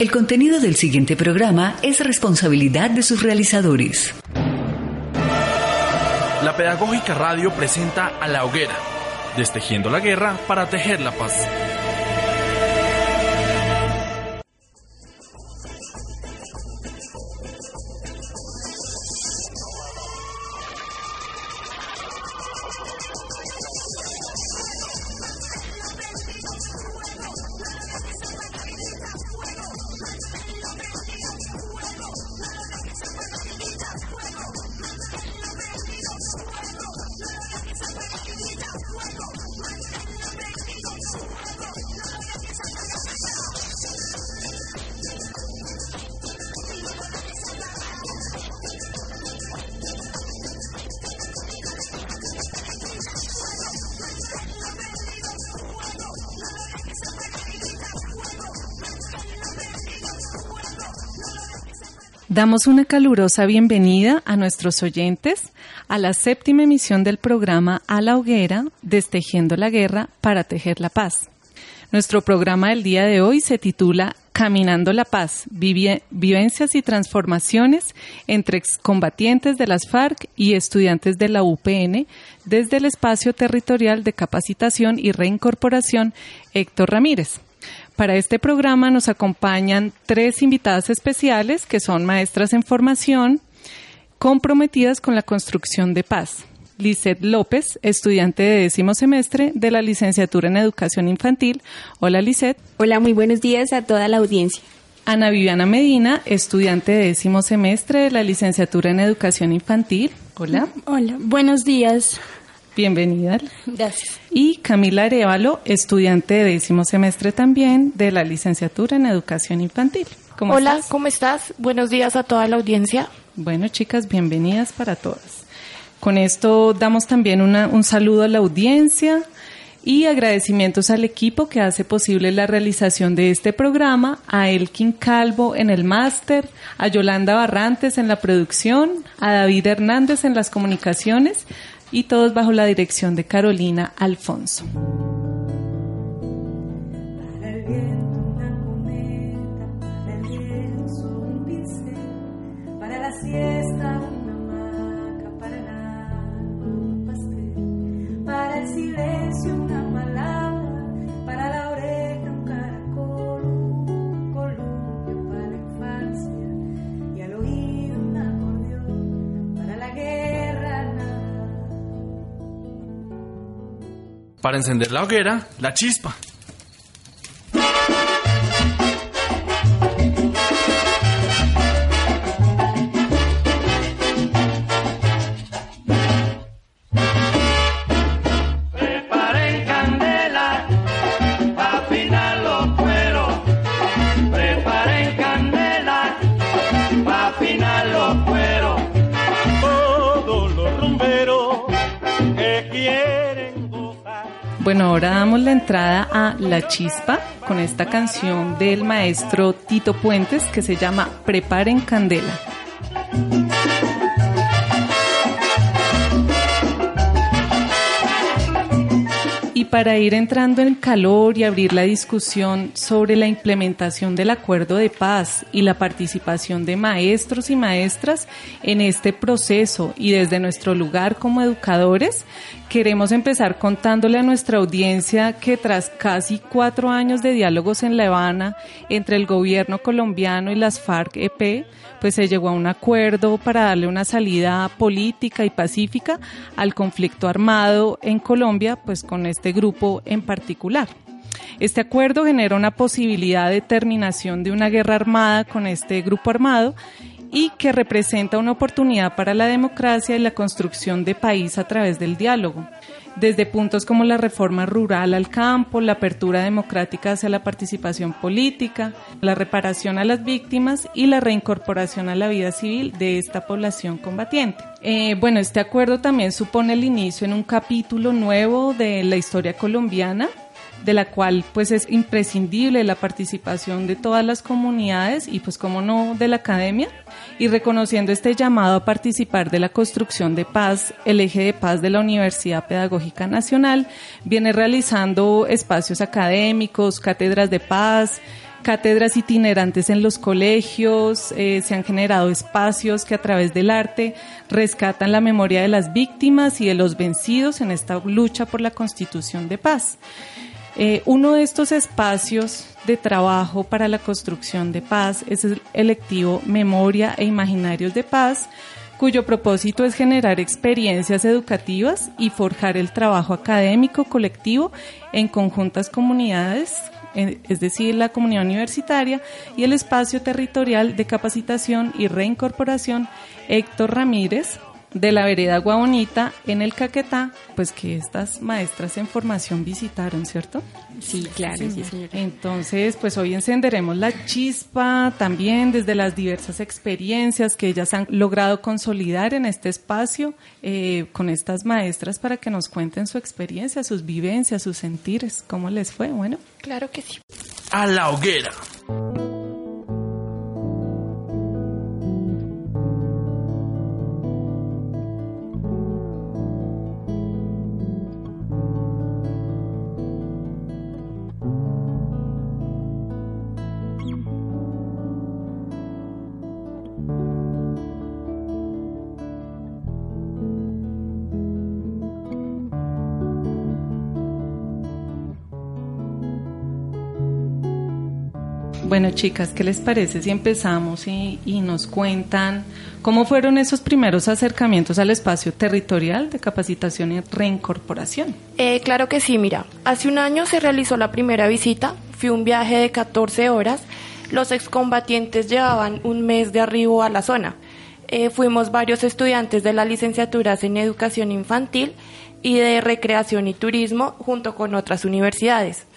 El contenido del siguiente programa es responsabilidad de sus realizadores. La Pedagógica Radio presenta a La Hoguera, destejiendo la guerra para tejer la paz. Damos una calurosa bienvenida a nuestros oyentes a la séptima emisión del programa A la Hoguera, Destejiendo la Guerra para Tejer la Paz. Nuestro programa del día de hoy se titula Caminando la Paz, vivencias y transformaciones entre excombatientes de las FARC y estudiantes de la UPN desde el espacio territorial de capacitación y reincorporación Héctor Ramírez. Para este programa nos acompañan tres invitadas especiales que son maestras en formación comprometidas con la construcción de paz. Lisette López, estudiante de décimo semestre de la licenciatura en educación infantil. Hola Lisette. Hola, muy buenos días a toda la audiencia. Ana Viviana Medina, estudiante de décimo semestre de la licenciatura en educación infantil. Hola. Hola, buenos días. Bienvenida. Gracias. Y Camila Arevalo, estudiante de décimo semestre también de la licenciatura en Educación Infantil. ¿Cómo Hola, ¿cómo estás? Buenos días a toda la audiencia. Bueno, chicas, bienvenidas para todas. Con esto damos también un saludo a la audiencia y agradecimientos al equipo que hace posible la realización de este programa, a Elkin Calvo en el máster, a Yolanda Barrantes en la producción, a David Hernández en las comunicaciones, y todos bajo la dirección de Carolina Alfonso. Para Para encender la hoguera, la chispa. Bueno, ahora damos la entrada a La Chispa con esta canción del maestro Tito Puentes que se llama Preparen Candela. Y para ir entrando en calor y abrir la discusión sobre la implementación del acuerdo de paz y la participación de maestros y maestras en este proceso y desde nuestro lugar como educadores, queremos empezar contándole a nuestra audiencia que tras casi cuatro años de diálogos en La Habana entre el gobierno colombiano y las FARC-EP, pues se llegó a un acuerdo para darle una salida política y pacífica al conflicto armado en Colombia, pues con este grupo en particular. Este acuerdo genera una posibilidad de terminación de una guerra armada con este grupo armado y que representa una oportunidad para la democracia y la construcción de país a través del diálogo desde puntos como la reforma rural al campo, la apertura democrática hacia la participación política, la reparación a las víctimas y la reincorporación a la vida civil de esta población combatiente. Eh, bueno, este acuerdo también supone el inicio en un capítulo nuevo de la historia colombiana de la cual pues es imprescindible la participación de todas las comunidades y pues como no de la academia y reconociendo este llamado a participar de la construcción de paz, el eje de paz de la Universidad Pedagógica Nacional viene realizando espacios académicos, cátedras de paz, cátedras itinerantes en los colegios, eh, se han generado espacios que a través del arte rescatan la memoria de las víctimas y de los vencidos en esta lucha por la constitución de paz. Eh, uno de estos espacios de trabajo para la construcción de paz es el electivo Memoria e Imaginarios de Paz, cuyo propósito es generar experiencias educativas y forjar el trabajo académico colectivo en conjuntas comunidades, es decir, la comunidad universitaria y el espacio territorial de capacitación y reincorporación. Héctor Ramírez, de la vereda Guabonita en el Caquetá, pues que estas maestras en formación visitaron, ¿cierto? Sí, claro, sí, señora. Entonces, pues hoy encenderemos la chispa también desde las diversas experiencias que ellas han logrado consolidar en este espacio eh, con estas maestras para que nos cuenten su experiencia, sus vivencias, sus sentires, cómo les fue, bueno. Claro que sí. A la hoguera. Bueno, chicas, ¿qué les parece si empezamos y, nos cuentan cómo fueron esos primeros acercamientos al espacio territorial de capacitación y reincorporación? Eh, claro que sí, mira. Hace un año se realizó la primera visita. Fue un viaje de 14 horas. Los excombatientes llevaban un mes de arribo a la zona. Eh, fuimos varios estudiantes de las licenciaturas en educación infantil y de recreación y turismo junto con otras universidades.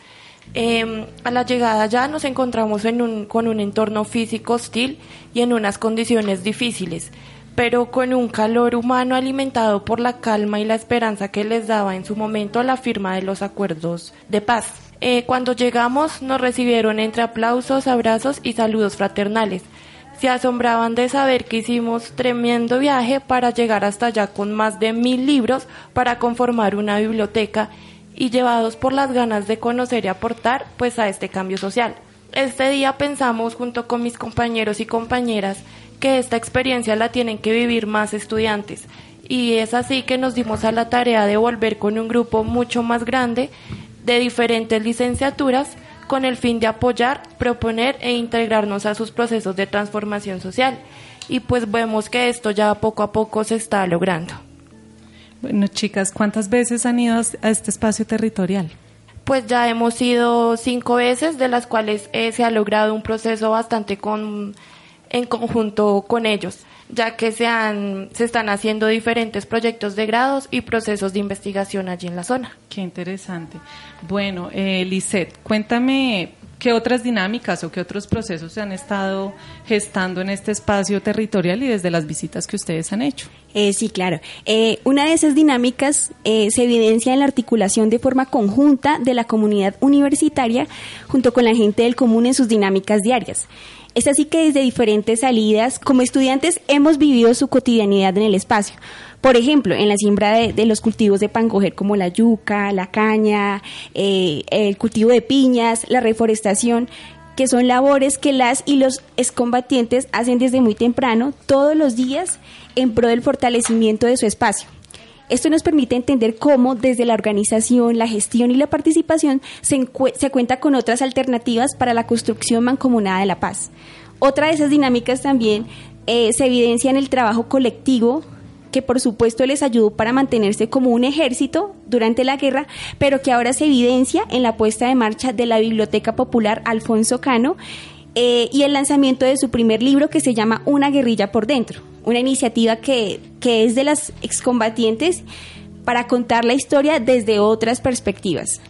Eh, a la llegada ya nos encontramos en un, con un entorno físico hostil y en unas condiciones difíciles, pero con un calor humano alimentado por la calma y la esperanza que les daba en su momento la firma de los acuerdos de paz. Eh, cuando llegamos nos recibieron entre aplausos, abrazos y saludos fraternales. Se asombraban de saber que hicimos tremendo viaje para llegar hasta allá con más de mil libros para conformar una biblioteca y llevados por las ganas de conocer y aportar pues a este cambio social. Este día pensamos junto con mis compañeros y compañeras que esta experiencia la tienen que vivir más estudiantes y es así que nos dimos a la tarea de volver con un grupo mucho más grande de diferentes licenciaturas con el fin de apoyar, proponer e integrarnos a sus procesos de transformación social. Y pues vemos que esto ya poco a poco se está logrando. Bueno, chicas, ¿cuántas veces han ido a este espacio territorial? Pues ya hemos ido cinco veces, de las cuales eh, se ha logrado un proceso bastante con, en conjunto con ellos, ya que se, han, se están haciendo diferentes proyectos de grados y procesos de investigación allí en la zona. Qué interesante. Bueno, eh, Lisette, cuéntame ¿Qué otras dinámicas o qué otros procesos se han estado gestando en este espacio territorial y desde las visitas que ustedes han hecho? Eh, sí, claro. Eh, una de esas dinámicas eh, se evidencia en la articulación de forma conjunta de la comunidad universitaria junto con la gente del común en sus dinámicas diarias. Es así que desde diferentes salidas, como estudiantes, hemos vivido su cotidianidad en el espacio. Por ejemplo, en la siembra de, los cultivos de pancoger como la yuca, la caña, eh, el cultivo de piñas, la reforestación, que son labores que las y los excombatientes hacen desde muy temprano, todos los días, en pro del fortalecimiento de su espacio. Esto nos permite entender cómo desde la organización, la gestión y la participación se, se, cuenta con otras alternativas para la construcción mancomunada de la paz. Otra de esas dinámicas también eh, se evidencia en el trabajo colectivo que por supuesto les ayudó para mantenerse como un ejército durante la guerra, pero que ahora se evidencia en la puesta de marcha de la Biblioteca Popular Alfonso Cano eh, y el lanzamiento de su primer libro que se llama Una guerrilla por dentro, una iniciativa que, que es de las excombatientes para contar la historia desde otras perspectivas.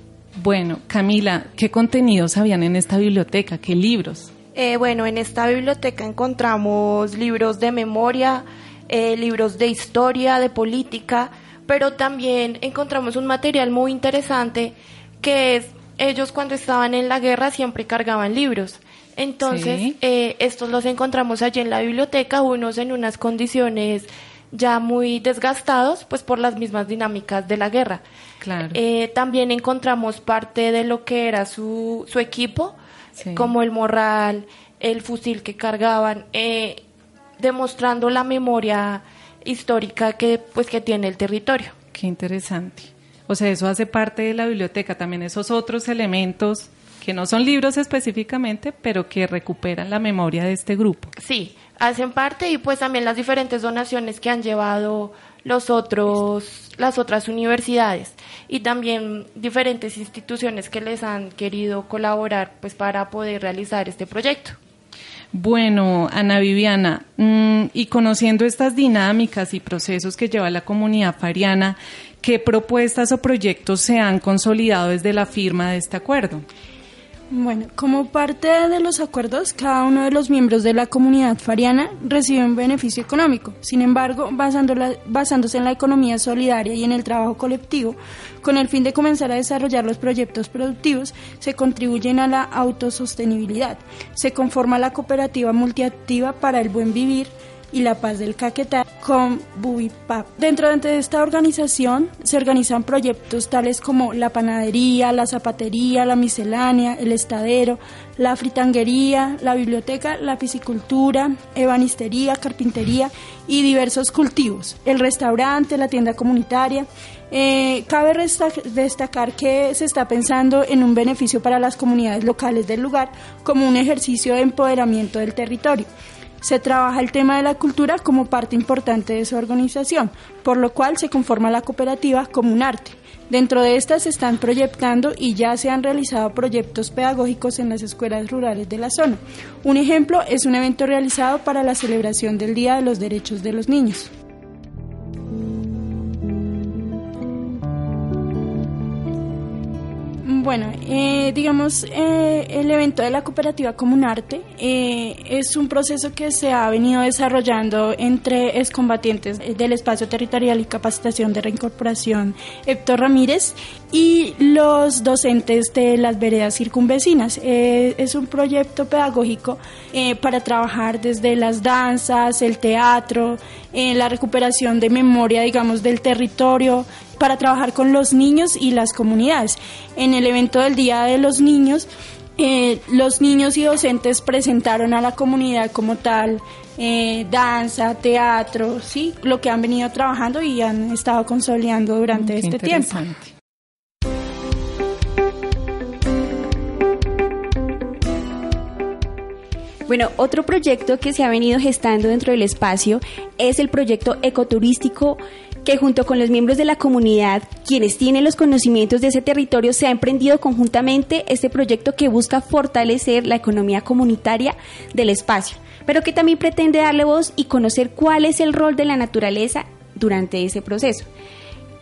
Bueno, Camila, ¿qué contenidos habían en esta biblioteca? ¿Qué libros? Eh, bueno, en esta biblioteca encontramos libros de memoria, eh, libros de historia, de política, pero también encontramos un material muy interesante que es, ellos cuando estaban en la guerra siempre cargaban libros. Entonces, Sí. eh, estos los encontramos allí en la biblioteca, unos en unas condiciones ya muy desgastados, pues por las mismas dinámicas de la guerra. Claro. Eh, también encontramos parte de lo que era su, su equipo, Sí. como el morral, el fusil que cargaban, eh, demostrando la memoria histórica que, pues, que tiene el territorio. Qué interesante. O sea, eso hace parte de la biblioteca, también esos otros elementos que no son libros específicamente, pero que recuperan la memoria de este grupo. Sí, hacen parte y pues también las diferentes donaciones que han llevado los otros, las otras universidades y también diferentes instituciones que les han querido colaborar pues para poder realizar este proyecto. Bueno, Ana Viviana, mm, y conociendo estas dinámicas y procesos que lleva la comunidad fariana, ¿qué propuestas o proyectos se han consolidado desde la firma de este acuerdo? Bueno, como parte de los acuerdos, cada uno de los miembros de la comunidad fariana recibe un beneficio económico. Sin embargo, basándose en la economía solidaria y en el trabajo colectivo, con el fin de comenzar a desarrollar los proyectos productivos, se contribuyen a la autosostenibilidad. Se conforma la cooperativa multiactiva para el buen vivir y la paz del Caquetá con Bubipap. Dentro de esta organización se organizan proyectos tales como la panadería, la zapatería, la miscelánea, el estadero, la fritanguería, la biblioteca, la piscicultura, ebanistería, carpintería y diversos cultivos, el restaurante, la tienda comunitaria. Eh, cabe destacar que se está pensando en un beneficio para las comunidades locales del lugar como un ejercicio de empoderamiento del territorio. Se trabaja el tema de la cultura como parte importante de su organización, por lo cual se conforma la cooperativa como un arte. Dentro de estas se están proyectando y ya se han realizado proyectos pedagógicos en las escuelas rurales de la zona. Un ejemplo es un evento realizado para la celebración del Día de los Derechos de los Niños. Bueno, eh, digamos, eh, el evento de la cooperativa Comunarte eh, es un proceso que se ha venido desarrollando entre excombatientes del Espacio Territorial y Capacitación de Reincorporación Héctor Ramírez y los docentes de las veredas circunvecinas. Eh, es un proyecto pedagógico eh, para trabajar desde las danzas, el teatro, eh, la recuperación de memoria, digamos, del territorio, para trabajar con los niños y las comunidades. En el evento del Día de los Niños, eh, los niños y docentes presentaron a la comunidad como tal eh, danza, teatro, sí, lo que han venido trabajando y han estado consolidando durante Qué este tiempo. interesante. Bueno, otro proyecto que se ha venido gestando dentro del espacio es el proyecto ecoturístico que junto con los miembros de la comunidad, quienes tienen los conocimientos de ese territorio, se ha emprendido conjuntamente este proyecto que busca fortalecer la economía comunitaria del espacio, pero que también pretende darle voz y conocer cuál es el rol de la naturaleza durante ese proceso.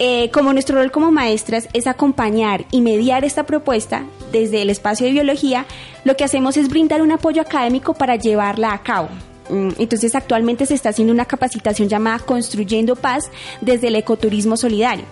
Eh, como nuestro rol como maestras es acompañar y mediar esta propuesta desde el espacio de biología, lo que hacemos es brindar un apoyo académico para llevarla a cabo. Mm, Entonces actualmente se está haciendo una capacitación llamada Construyendo Paz desde el ecoturismo solidario.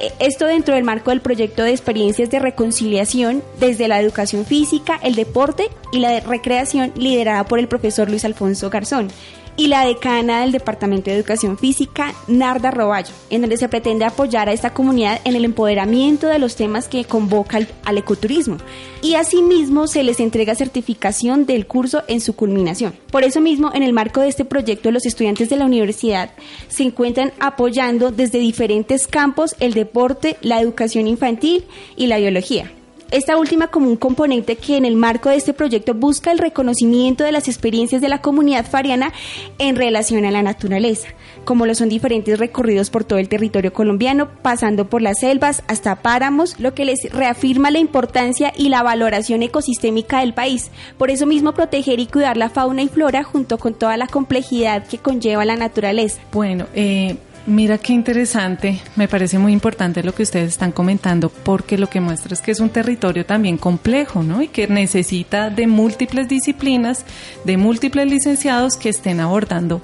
Eh, Esto dentro del marco del proyecto de experiencias de reconciliación desde la educación física, el deporte y la recreación liderada por el profesor Luis Alfonso Garzón y la decana del Departamento de Educación Física, Narda Roballo, en donde se pretende apoyar a esta comunidad en el empoderamiento de los temas que convoca al, ecoturismo. Y asimismo se les entrega certificación del curso en su culminación. Por eso mismo, en el marco de este proyecto, los estudiantes de la universidad se encuentran apoyando desde diferentes campos el deporte, la educación infantil y la biología. Esta última como un componente que en el marco de este proyecto busca el reconocimiento de las experiencias de la comunidad fariana en relación a la naturaleza, como lo son diferentes recorridos por todo el territorio colombiano, pasando por las selvas hasta páramos, lo que les reafirma la importancia y la valoración ecosistémica del país. Por eso mismo proteger y cuidar la fauna y flora junto con toda la complejidad que conlleva la naturaleza. Bueno, eh, Mira qué interesante, me parece muy importante lo que ustedes están comentando porque lo que muestra es que es un territorio también complejo, ¿no? Y que necesita de múltiples disciplinas, de múltiples licenciados que estén abordando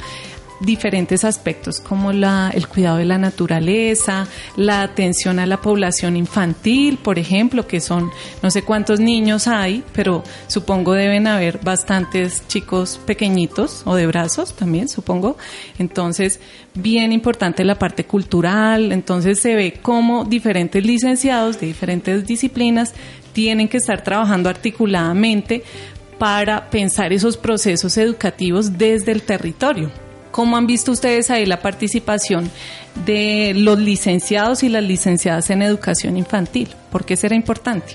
diferentes aspectos como la, el cuidado de la naturaleza, la atención a la población infantil, por ejemplo, que son no sé cuántos niños hay, pero supongo deben haber bastantes chicos pequeñitos o de brazos también, supongo. Entonces, bien importante la parte cultural, entonces se ve cómo diferentes licenciados de diferentes disciplinas tienen que estar trabajando articuladamente para pensar esos procesos educativos desde el territorio. ¿Cómo han visto ustedes ahí la participación de los licenciados y las licenciadas en educación infantil? ¿Por qué será importante?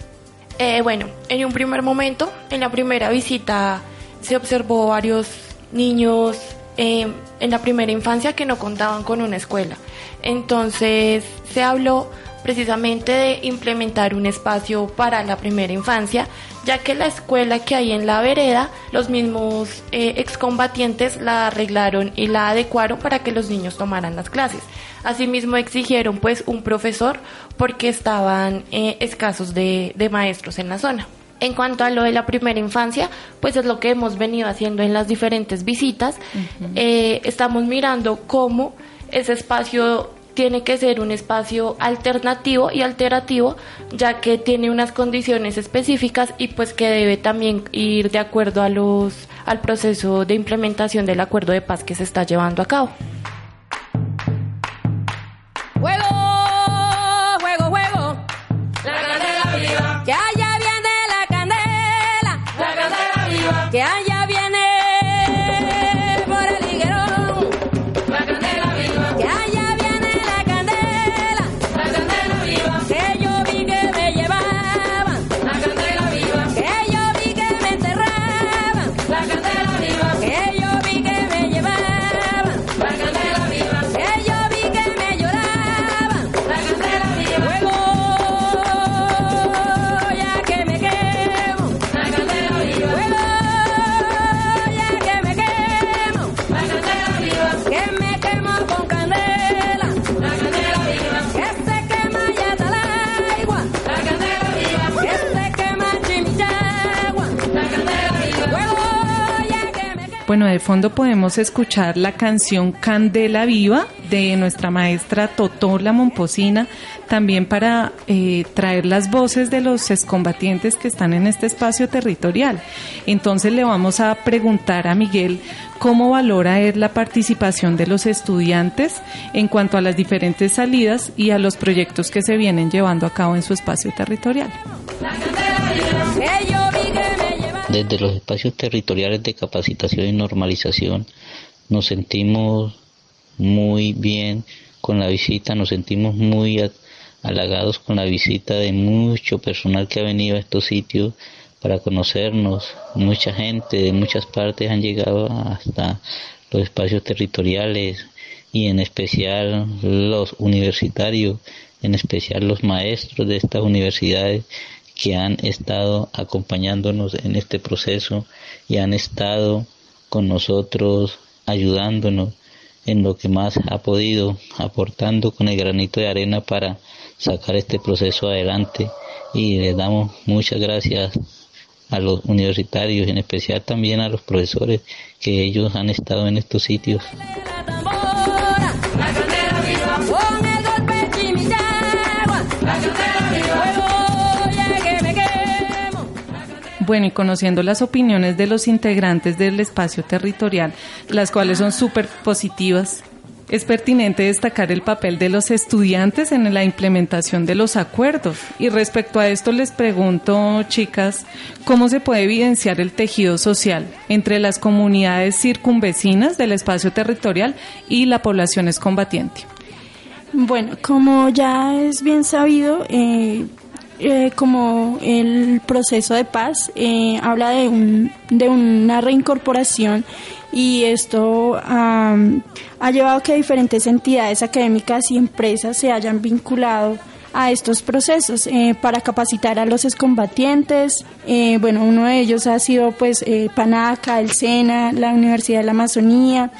Eh, bueno, en un primer momento, en la primera visita, se observó varios niños eh, en la primera infancia que no contaban con una escuela. Entonces se habló precisamente de implementar un espacio para la primera infancia, ya que la escuela que hay en la vereda, los mismos eh, excombatientes la arreglaron y la adecuaron para que los niños tomaran las clases. Asimismo exigieron pues un profesor porque estaban eh, escasos de, maestros en la zona. En cuanto a lo de la primera infancia, pues es lo que hemos venido haciendo en las diferentes visitas. Eh, estamos mirando cómo ese espacio tiene que ser un espacio alternativo y alterativo, ya que tiene unas condiciones específicas y pues que debe también ir de acuerdo a los al proceso de implementación del acuerdo de paz que se está llevando a cabo. Bueno, de fondo podemos escuchar la canción Candela Viva de nuestra maestra Totó La Momposina, también para eh, traer las voces de los excombatientes que están en este espacio territorial. Entonces le vamos a preguntar a Miguel cómo valora él la participación de los estudiantes en cuanto a las diferentes salidas y a los proyectos que se vienen llevando a cabo en su espacio territorial. Desde los espacios territoriales de capacitación y normalización nos sentimos muy bien con la visita, nos sentimos muy halagados con la visita de mucho personal que ha venido a estos sitios para conocernos. Mucha gente de muchas partes han llegado hasta los espacios territoriales y en especial los universitarios, en especial los maestros de estas universidades que han estado acompañándonos en este proceso y han estado con nosotros ayudándonos en lo que más ha podido, aportando con el granito de arena para sacar este proceso adelante. Y les damos muchas gracias a los universitarios, en especial también a los profesores que ellos han estado en estos sitios. Bueno, y conociendo las opiniones de los integrantes del espacio territorial, las cuales son súper positivas, es pertinente destacar el papel de los estudiantes en la implementación de los acuerdos. Y respecto a esto les pregunto, chicas, ¿cómo se puede evidenciar el tejido social entre las comunidades circunvecinas del espacio territorial y la población excombatiente? Bueno, como ya es bien sabido, eh, eh, como el proceso de paz eh, habla de, un, de una reincorporación y esto am, ha llevado a que diferentes entidades académicas y empresas se hayan vinculado a estos procesos eh, para capacitar a los excombatientes. Eh, bueno, uno de ellos ha sido pues eh, Panaca, el SENA, la Universidad de la Amazonía,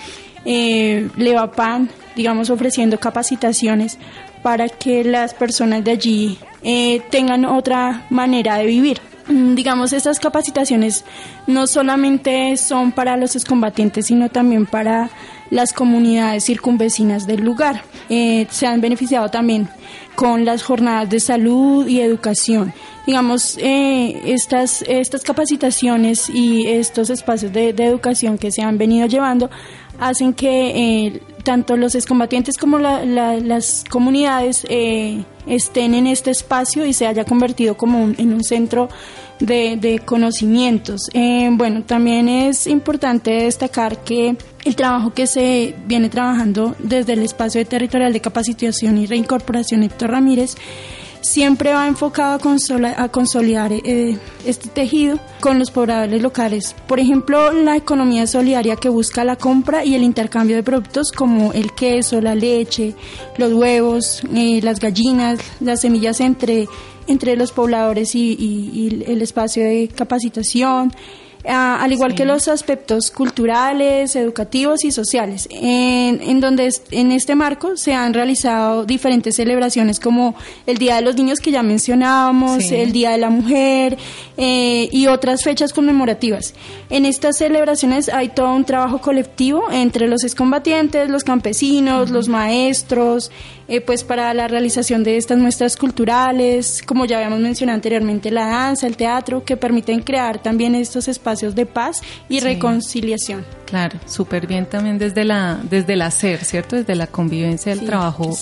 eh, Levapan, digamos ofreciendo capacitaciones para que las personas de allí eh, tengan otra manera de vivir. Mm, Digamos, estas capacitaciones no solamente son para los excombatientes, sino también para las comunidades circunvecinas del lugar. Eh, se han beneficiado también con las jornadas de salud y educación. Digamos, eh, estas, estas capacitaciones y estos espacios de, de educación que se han venido llevando hacen que eh, tanto los excombatientes como la- la- las comunidades eh, estén en este espacio y se haya convertido como un- en un centro de, de conocimientos. Eh, bueno, también es importante destacar que el trabajo que se viene trabajando desde el espacio territorial de capacitación y reincorporación Héctor Ramírez siempre va enfocado a, consola- a consolidar eh, este tejido con los pobladores locales. Por ejemplo, la economía solidaria que busca la compra y el intercambio de productos como el queso, la leche, los huevos, eh, las gallinas, las semillas entre, entre los pobladores y, y- y el espacio de capacitación. Al igual que los aspectos culturales, educativos y sociales, en, en donde es- en este marco se han realizado diferentes celebraciones como el Día de los Niños que ya mencionábamos, Sí. el Día de la Mujer eh, y otras fechas conmemorativas. En estas celebraciones hay todo un trabajo colectivo entre los excombatientes, los campesinos, los maestros, eh, pues para la realización de estas muestras culturales, como ya habíamos mencionado anteriormente, la danza, el teatro, que permiten crear también estos espacios de paz y Sí. reconciliación. Claro, súper bien también desde la desde el hacer, ¿cierto? Desde la convivencia del Sí, trabajo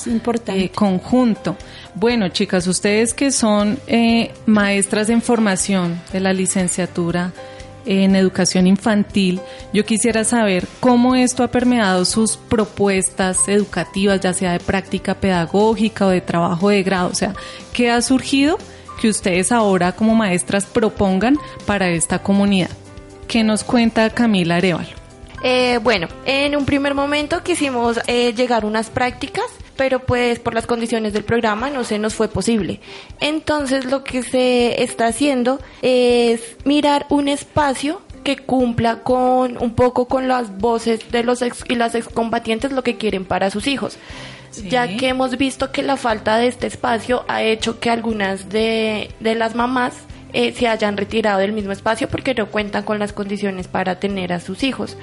eh, conjunto. Bueno, chicas, ustedes que son eh, maestras en formación de la licenciatura en educación infantil, yo quisiera saber cómo esto ha permeado sus propuestas educativas, ya sea de práctica pedagógica o de trabajo de grado, o sea, ¿qué ha surgido que ustedes ahora como maestras propongan para esta comunidad? ¿Qué nos cuenta Camila Arevalo? Eh, bueno, en un primer momento quisimos eh, llegar unas prácticas, pero pues por las condiciones del programa no se nos fue posible. Entonces lo que se está haciendo es mirar un espacio que cumpla con un poco con las voces de los ex y las excombatientes lo que quieren para sus hijos. Ya que hemos visto que la falta de este espacio ha hecho que algunas de, de las mamás eh, se hayan retirado del mismo espacio porque no cuentan con las condiciones para tener a sus hijos.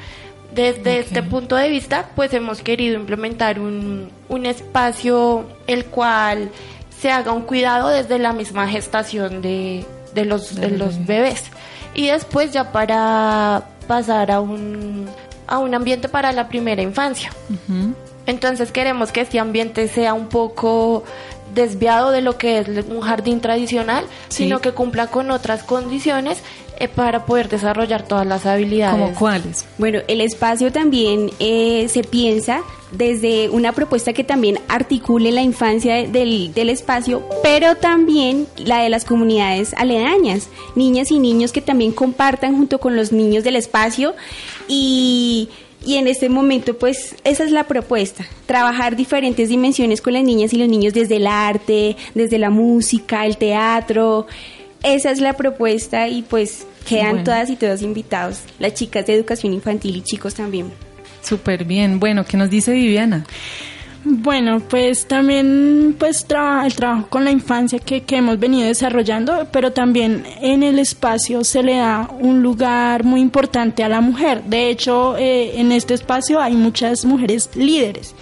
Desde este punto de vista, pues hemos querido implementar un, un espacio el cual se haga un cuidado desde la misma gestación de, de los, de los bebés. Y después ya para pasar a un, a un ambiente para la primera infancia. Entonces queremos que este ambiente sea un poco desviado de lo que es un jardín tradicional, Sí. sino que cumpla con otras condiciones eh, para poder desarrollar todas las habilidades. ¿Como cuáles? Bueno, el espacio también eh, se piensa desde una propuesta que también articule la infancia de- del, del espacio, pero también la de las comunidades aledañas, niñas y niños que también compartan junto con los niños del espacio y, y en este momento pues esa es la propuesta, trabajar diferentes dimensiones con las niñas y los niños desde el arte, desde la música, el teatro. Esa es la propuesta y pues quedan Bueno. todas y todos invitados, las chicas de educación infantil y chicos también. Súper bien. Bueno, ¿qué nos dice Viviana? Bueno, pues también pues traba- el trabajo con la infancia que, que hemos venido desarrollando, pero también en el espacio se le da un lugar muy importante a la mujer. De hecho, eh, en este espacio hay muchas mujeres líderes.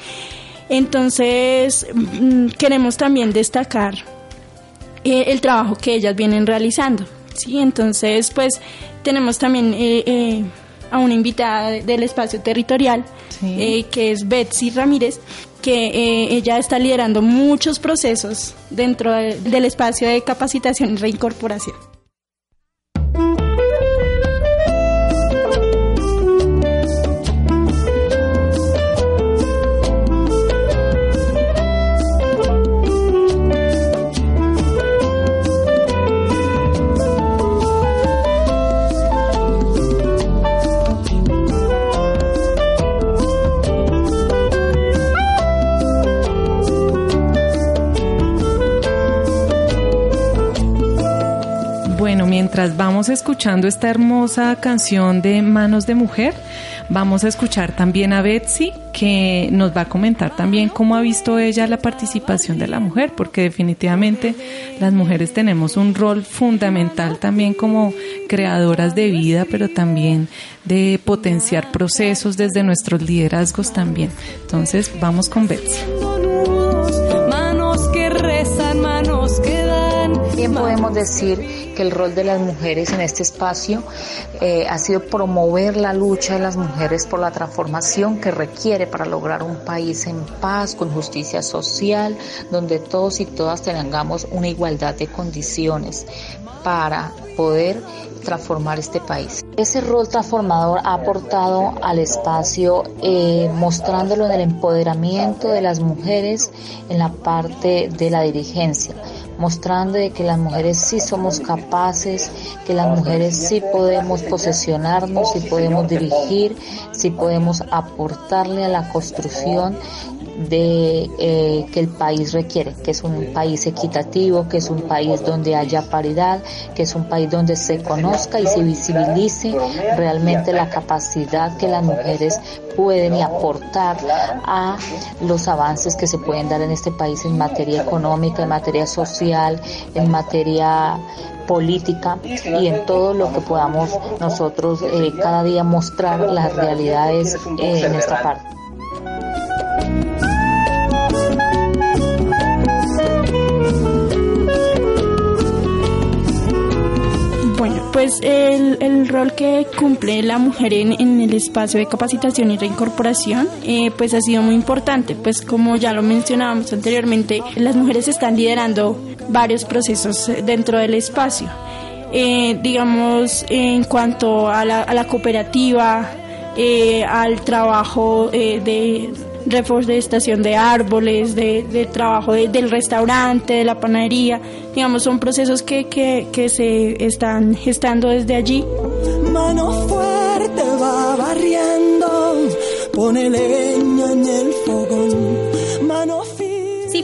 Entonces, mm, queremos también destacar eh, el trabajo que ellas vienen realizando. Sí, entonces, pues tenemos también eh, eh, a una invitada de- del espacio territorial, Sí. eh, que es Betsy Ramírez, que ella está liderando muchos procesos dentro de- del espacio de capacitación y reincorporación. Mientras vamos escuchando esta hermosa canción de Manos de Mujer, vamos a escuchar también a Betsy, que nos va a comentar también cómo ha visto ella la participación de la mujer, porque definitivamente las mujeres tenemos un rol fundamental también como creadoras de vida, pero también de potenciar procesos desde nuestros liderazgos también. Entonces, vamos con Betsy. Bien podemos decir que el rol de las mujeres en este espacio eh, ha sido promover la lucha de las mujeres por la transformación que requiere para lograr un país en paz, con justicia social, donde todos y todas tengamos una igualdad de condiciones para poder transformar este país. Ese rol transformador ha aportado al espacio eh, mostrándolo en el empoderamiento de las mujeres en la parte de la dirigencia mostrando que las mujeres sí somos capaces, que las mujeres sí podemos posesionarnos, sí podemos dirigir, sí podemos aportarle a la construcción de eh, que el país requiere, que es un país equitativo, que es un país donde haya paridad, que es un país donde se conozca y se visibilice realmente la capacidad que las mujeres pueden y aportar a los avances que se pueden dar en este país en materia económica, en materia social, en materia política y en todo lo que podamos nosotros eh, cada día mostrar las realidades eh, en esta parte. Pues el, el rol que cumple la mujer en, en el espacio de capacitación y reincorporación, eh, pues ha sido muy importante, pues como ya lo mencionábamos anteriormente, las mujeres están liderando varios procesos dentro del espacio. Eh, digamos, en cuanto a la, a la cooperativa, eh, al trabajo de reforestación de árboles, de, de trabajo de- del restaurante, de la panadería, digamos, son procesos que, que, que se están gestando desde allí. Mano fuerte va barriendo, pone leña en el fogón.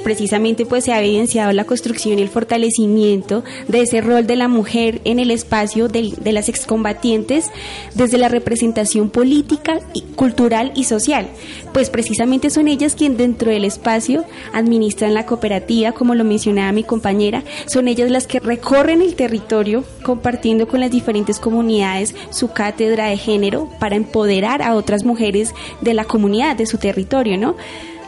Precisamente pues se ha evidenciado la construcción y el fortalecimiento de ese rol de la mujer en el espacio de, las excombatientes desde la representación política, cultural y social. Pues precisamente son ellas quien dentro del espacio administran la cooperativa, como lo mencionaba mi compañera, son ellas las que recorren el territorio compartiendo con las diferentes comunidades su cátedra de género para empoderar a otras mujeres de la comunidad, de su territorio, ¿no?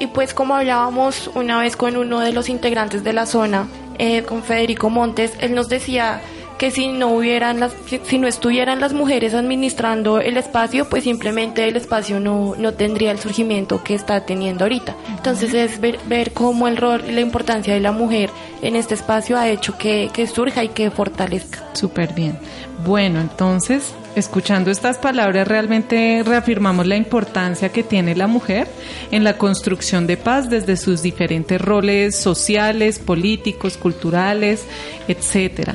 Y pues como hablábamos una vez con uno de los integrantes de la zona, eh, con Federico Montes, él nos decía que si no hubieran las, si- no estuvieran las mujeres administrando el espacio, pues simplemente el espacio no, no tendría el surgimiento que está teniendo ahorita. Entonces es ver, ver cómo el rol y la importancia de la mujer en este espacio ha hecho que, que surja y que fortalezca. Súper bien. Bueno, entonces, escuchando estas palabras, realmente reafirmamos la importancia que tiene la mujer en la construcción de paz desde sus diferentes roles sociales, políticos, culturales, etcétera.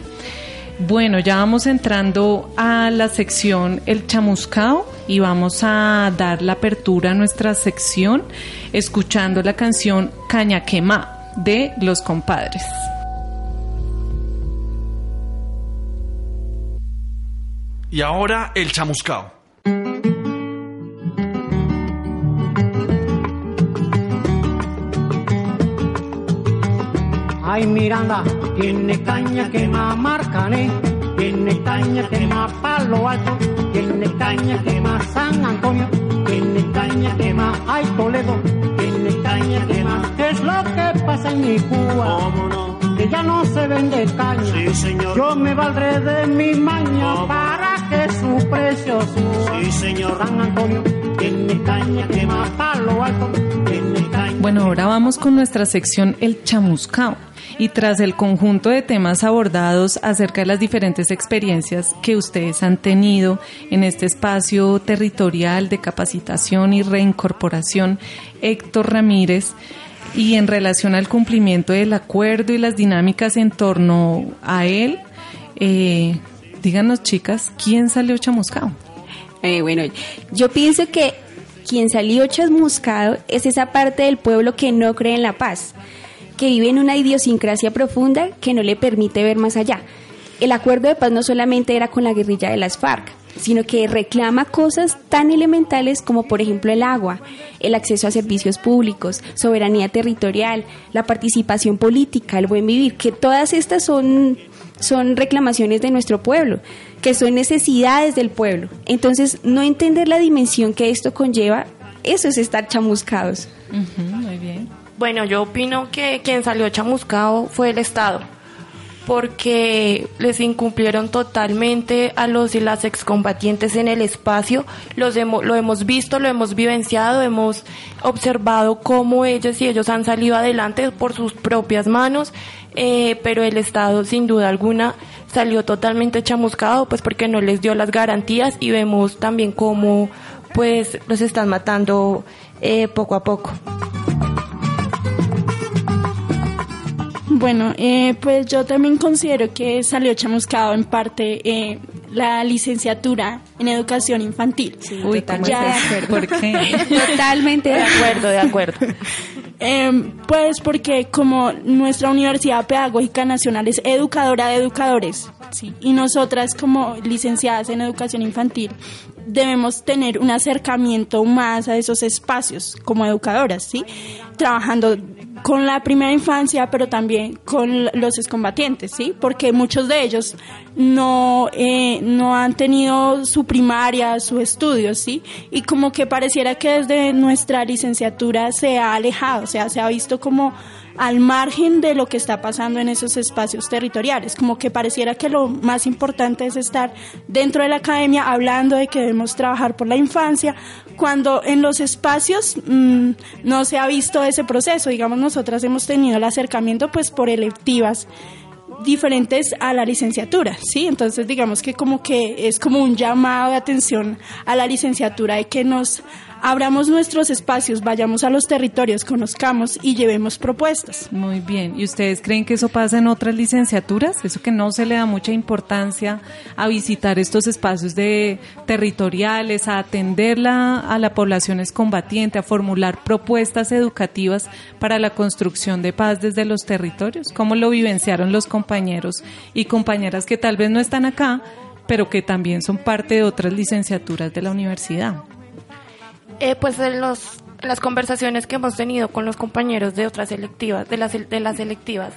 Bueno, ya vamos entrando a la sección El Chamuscao y vamos a dar la apertura a nuestra sección escuchando la canción Caña Quema de Los Compadres. Y ahora el chamuscao. Ay, Miranda, tiene caña que más marcané, tiene caña que más palo alto, tiene caña que más San Antonio, tiene caña que más ay Toledo, tiene caña que más. ¿Qué es lo que pasa en mi Cuba? Que ya no se vende caña. Yo me valdré de mi maña para que su precio suba. Sí, señor. San Antonio tiene caña que palo alto, tiene caña. Bueno, ahora vamos con nuestra sección El Chamuscao. Y tras el conjunto de temas abordados acerca de las diferentes experiencias que ustedes han tenido en este espacio territorial de capacitación y reincorporación, Héctor Ramírez, y en relación al cumplimiento del acuerdo y las dinámicas en torno a él, eh, díganos chicas, ¿quién salió chamuscao? Eh, bueno, yo pienso que quien salió chasmuscado es esa parte del pueblo que no cree en la paz, que vive en una idiosincrasia profunda que no le permite ver más allá. El acuerdo de paz no solamente era con la guerrilla de las FARC, sino que reclama cosas tan elementales como por ejemplo el agua, el acceso a servicios públicos, soberanía territorial, la participación política, el buen vivir, que todas estas son, son reclamaciones de nuestro pueblo, que son necesidades del pueblo. Entonces, no entender la dimensión que esto conlleva, eso es estar chamuscados. muy bien. Bueno, yo opino que quien salió chamuscado fue el Estado porque les incumplieron totalmente a los y las excombatientes en el espacio. Los hemos, lo hemos visto, lo hemos vivenciado, hemos observado cómo ellos y ellos han salido adelante por sus propias manos, eh, pero el Estado sin duda alguna salió totalmente chamuscado, pues porque no les dio las garantías y vemos también cómo pues los están matando eh, poco a poco. Bueno, eh, pues yo también considero que salió chamuscado en parte eh, la licenciatura en educación infantil. Uy, totalmente de acuerdo. ¿Por qué? Totalmente de acuerdo, de acuerdo. Eh, pues porque como nuestra Universidad Pedagógica Nacional es educadora de educadores, ¿sí? y nosotras como licenciadas en educación infantil debemos tener un acercamiento más a esos espacios como educadoras, ¿sí? Trabajando con la primera infancia, pero también con los excombatientes, ¿sí? Porque muchos de ellos no, eh, no han tenido su primaria, su estudio, ¿sí? Y como que pareciera que desde nuestra licenciatura se ha alejado, o sea, se ha visto como al margen de lo que está pasando en esos espacios territoriales, como que pareciera que lo más importante es estar dentro de la academia hablando de que trabajar por la infancia, cuando en los espacios mmm, no se ha visto ese proceso, digamos nosotras hemos tenido el acercamiento pues por electivas diferentes a la licenciatura, ¿sí? Entonces digamos que como que es como un llamado de atención a la licenciatura de que nos abramos nuestros espacios, vayamos a los territorios, conozcamos y llevemos propuestas. Muy bien. ¿Y ustedes creen que eso pasa en otras licenciaturas? Eso que no se le da mucha importancia a visitar estos espacios de territoriales, a atenderla a la población combatiente, a formular propuestas educativas para la construcción de paz desde los territorios. ¿Cómo lo vivenciaron los compañeros y compañeras que tal vez no están acá, pero que también son parte de otras licenciaturas de la universidad? Eh, pues en, los, en las conversaciones que hemos tenido con los compañeros de otras selectivas, de las, de las selectivas,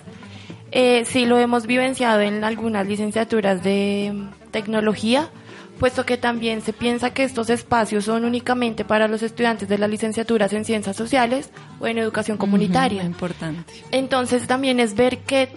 eh, sí lo hemos vivenciado en algunas licenciaturas de tecnología, puesto que también se piensa que estos espacios son únicamente para los estudiantes de las licenciaturas en ciencias sociales o en educación comunitaria. Muy importante. Entonces también es ver que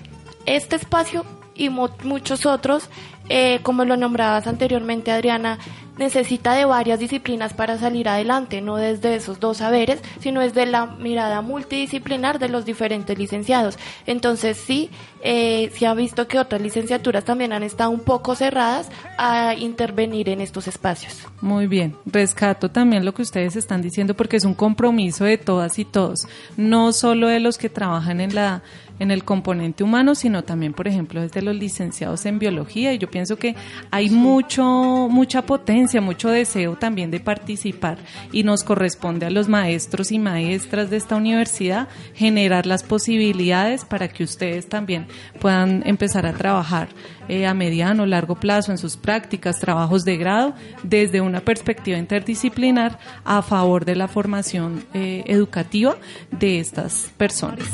este espacio y mu muchos otros, eh, como lo nombrabas anteriormente Adriana, necesita de varias disciplinas para salir adelante, no desde esos dos saberes, sino desde la mirada multidisciplinar de los diferentes licenciados. Entonces sí, eh, se ha visto que otras licenciaturas también han estado un poco cerradas a intervenir en estos espacios. Muy bien, rescato también lo que ustedes están diciendo porque es un compromiso de todas y todos, no solo de los que trabajan en la en el componente humano, sino también, por ejemplo, desde los licenciados en biología. Y yo pienso que hay mucho, mucha potencia, mucho deseo también de participar y nos corresponde a los maestros y maestras de esta universidad generar las posibilidades para que ustedes también puedan empezar a trabajar eh, a mediano, largo plazo en sus prácticas, trabajos de grado, desde una perspectiva interdisciplinar a favor de la formación eh, educativa de estas personas.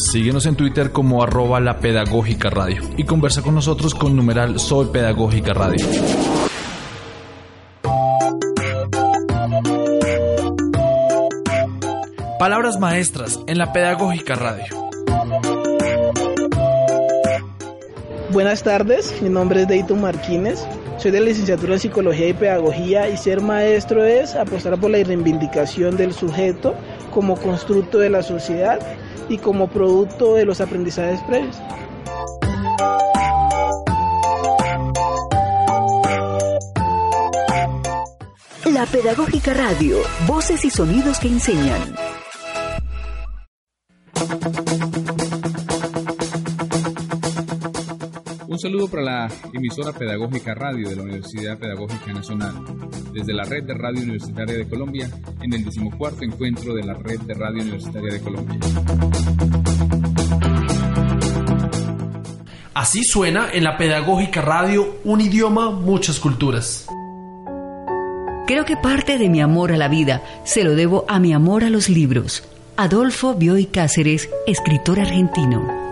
Síguenos en Twitter como arroba la pedagógica radio y conversa con nosotros con numeral Soy Pedagógica Radio. Palabras maestras en la pedagógica radio. Buenas tardes, mi nombre es Deito Martínez, soy de licenciatura en Psicología y Pedagogía y ser maestro es apostar por la reivindicación del sujeto como constructo de la sociedad y como producto de los aprendizajes previos. La Pedagógica Radio, voces y sonidos que enseñan. Saludo para la emisora Pedagógica Radio de la Universidad Pedagógica Nacional, desde la Red de Radio Universitaria de Colombia, en el decimocuarto encuentro de la Red de Radio Universitaria de Colombia. Así suena en la Pedagógica Radio un idioma, muchas culturas. Creo que parte de mi amor a la vida se lo debo a mi amor a los libros. Adolfo Bioy Cáceres, escritor argentino.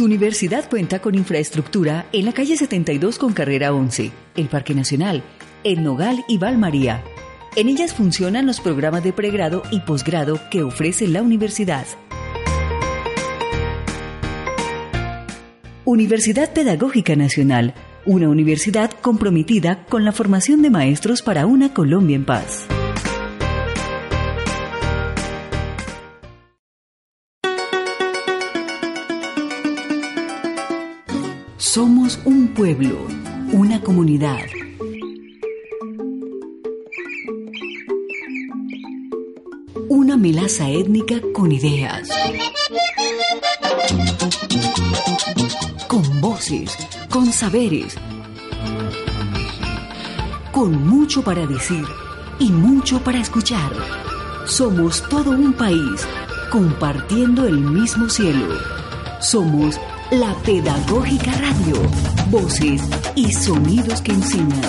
Tu universidad cuenta con infraestructura en la calle 72 con carrera 11, el Parque Nacional, el Nogal y Valmaría. En ellas funcionan los programas de pregrado y posgrado que ofrece la universidad. Universidad Pedagógica Nacional, una universidad comprometida con la formación de maestros para una Colombia en paz. Somos un pueblo, una comunidad. Una melaza étnica con ideas. Con voces, con saberes. Con mucho para decir y mucho para escuchar. Somos todo un país compartiendo el mismo cielo. Somos la Pedagógica Radio. Voces y sonidos que enseñan.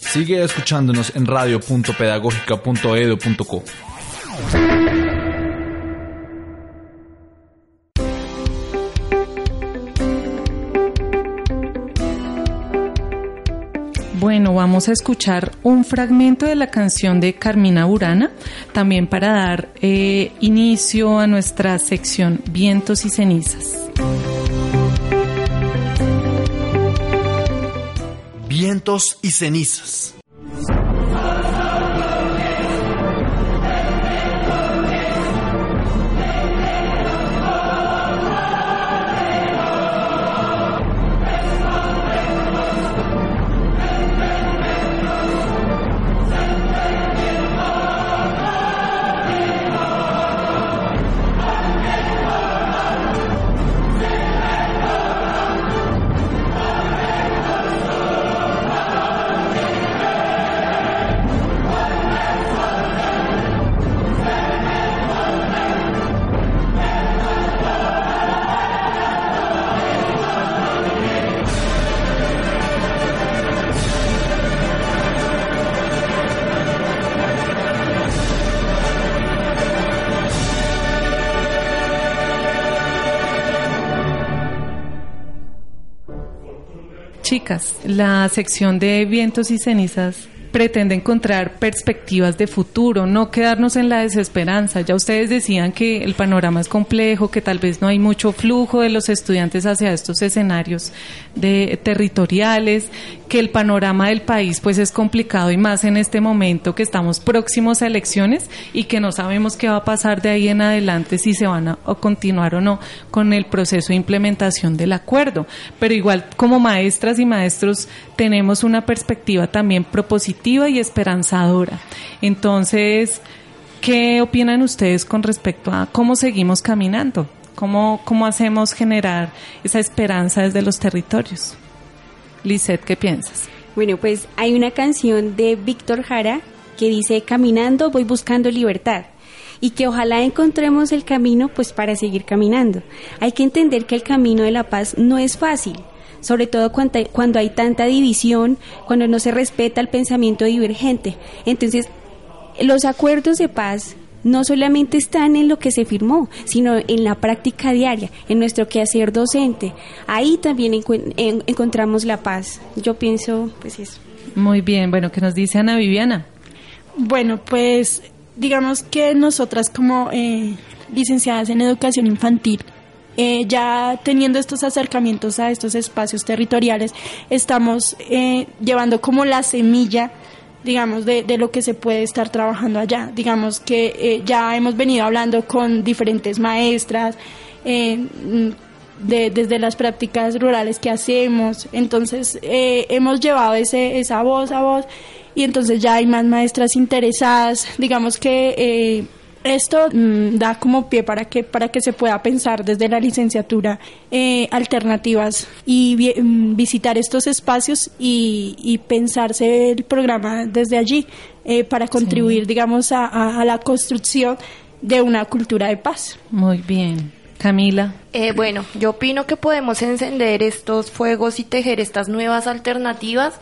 Sigue escuchándonos en radio.pedagógica.edu.co. vamos a escuchar un fragmento de la canción de Carmina Burana, también para dar eh, inicio a nuestra sección Vientos y Cenizas. Vientos y cenizas. La sección de vientos y cenizas pretende encontrar perspectivas de futuro, no quedarnos en la desesperanza. Ya ustedes decían que el panorama es complejo, que tal vez no hay mucho flujo de los estudiantes hacia estos escenarios de territoriales, que el panorama del país pues es complicado y más en este momento que estamos próximos a elecciones y que no sabemos qué va a pasar de ahí en adelante si se van a, a continuar o no con el proceso de implementación del acuerdo. Pero igual como maestras y maestros tenemos una perspectiva también propositiva y esperanzadora. Entonces, ¿qué opinan ustedes con respecto a cómo seguimos caminando? ¿Cómo, cómo hacemos generar esa esperanza desde los territorios? Lisette, ¿qué piensas? Bueno, pues hay una canción de Víctor Jara que dice, caminando voy buscando libertad y que ojalá encontremos el camino pues para seguir caminando. Hay que entender que el camino de la paz no es fácil, sobre todo cuando hay, cuando hay tanta división, cuando no se respeta el pensamiento divergente. Entonces, los acuerdos de paz no solamente están en lo que se firmó, sino en la práctica diaria, en nuestro quehacer docente. Ahí también encu- en- encontramos la paz. Yo pienso, pues eso. Muy bien, bueno, ¿qué nos dice Ana Viviana? Bueno, pues digamos que nosotras como eh, licenciadas en educación infantil, eh, ya teniendo estos acercamientos a estos espacios territoriales, estamos eh, llevando como la semilla, digamos, de, de lo que se puede estar trabajando allá. Digamos que eh, ya hemos venido hablando con diferentes maestras, eh, de- desde las prácticas rurales que hacemos. Entonces, eh, hemos llevado ese, esa voz a voz y entonces ya hay más maestras interesadas. Digamos que eh, Esto mm, da como pie para que, para que se pueda pensar desde la licenciatura eh, alternativas y vi- mm, visitar estos espacios y, y pensarse el programa desde allí eh, para contribuir, digamos, a, a- a la construcción de una cultura de paz. Muy bien. Camila. Eh, bueno, yo opino que podemos encender estos fuegos y tejer estas nuevas alternativas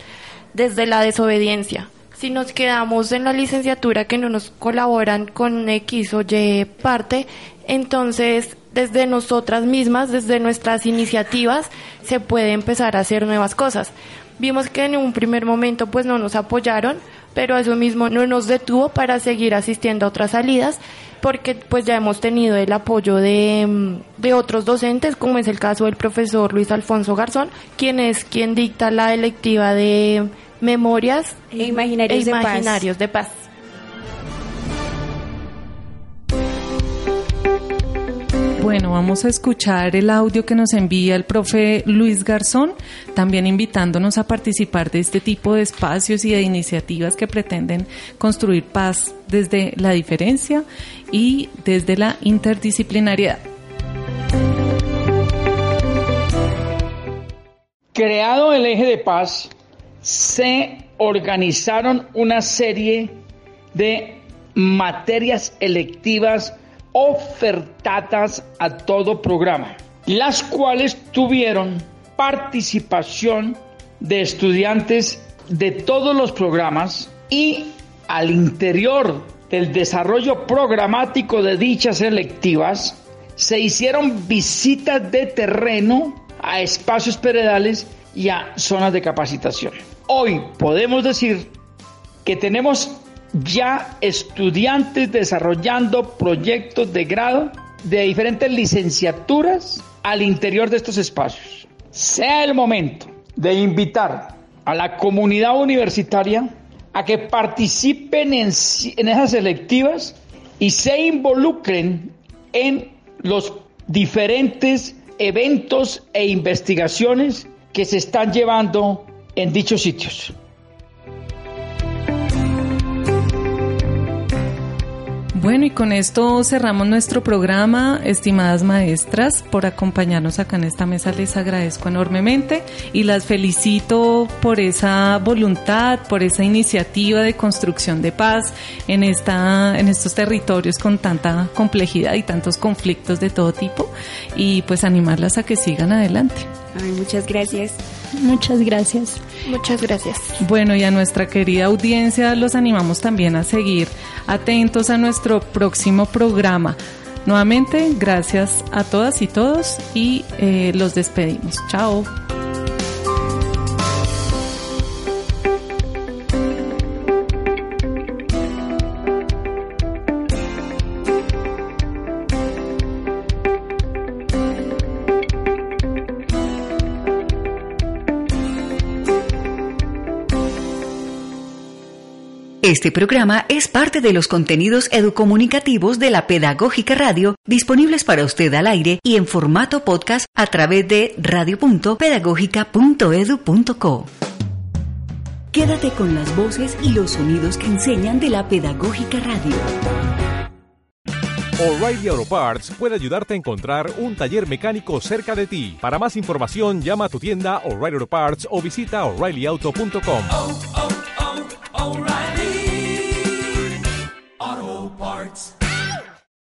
desde la desobediencia. Si nos quedamos en la licenciatura que no nos colaboran con X o Y parte, entonces desde nosotras mismas, desde nuestras iniciativas, se puede empezar a hacer nuevas cosas. Vimos que en un primer momento pues no nos apoyaron, pero eso mismo no nos detuvo para seguir asistiendo a otras salidas porque pues ya hemos tenido el apoyo de, mm, de otros docentes, como es el caso del profesor Luis Alfonso Garzón, quien es quien dicta la electiva de memorias E imaginarios de paz. de paz. Bueno, vamos a escuchar el audio que nos envía el profe Luis Garzón, también invitándonos a participar de este tipo de espacios y de iniciativas que pretenden construir paz desde la diferencia y desde la interdisciplinariedad. Creado el eje de paz, se organizaron una serie de materias electivas ofertadas a todo programa, las cuales tuvieron participación de estudiantes de todos los programas y al interior del desarrollo programático de dichas electivas se hicieron visitas de terreno a espacios peredales y a zonas de capacitación. Hoy podemos decir que tenemos ya estudiantes desarrollando proyectos de grado de diferentes licenciaturas al interior de estos espacios. Sea el momento de invitar a la comunidad universitaria a que participen en, esas selectivas y se involucren en los diferentes eventos e investigaciones que se están llevando en dichos sitios. Bueno, y con esto cerramos nuestro programa, estimadas maestras, por acompañarnos acá en esta mesa. Les agradezco enormemente y las felicito por esa voluntad, por esa iniciativa de construcción de paz en esta, en estos territorios con tanta complejidad y tantos conflictos de todo tipo. Y pues animarlas a que sigan adelante. Ay, muchas gracias. Muchas gracias. Muchas gracias. Bueno, y a nuestra querida audiencia los animamos también a seguir atentos a nuestro próximo programa. Nuevamente, gracias a todas y todos y eh, los despedimos. Chao. Este programa es parte de los contenidos educomunicativos de la Pedagógica Radio disponibles para usted al aire y en formato podcast a través de radio.pedagógica.edu.co. Quédate con las voces y los sonidos que enseñan de la Pedagógica Radio. O'Reilly Auto Parts puede ayudarte a encontrar un taller mecánico cerca de ti. Para más información, llama a tu tienda O'Reilly Auto Parts o visita oreillyauto.com. O'Reilly Auto Parts.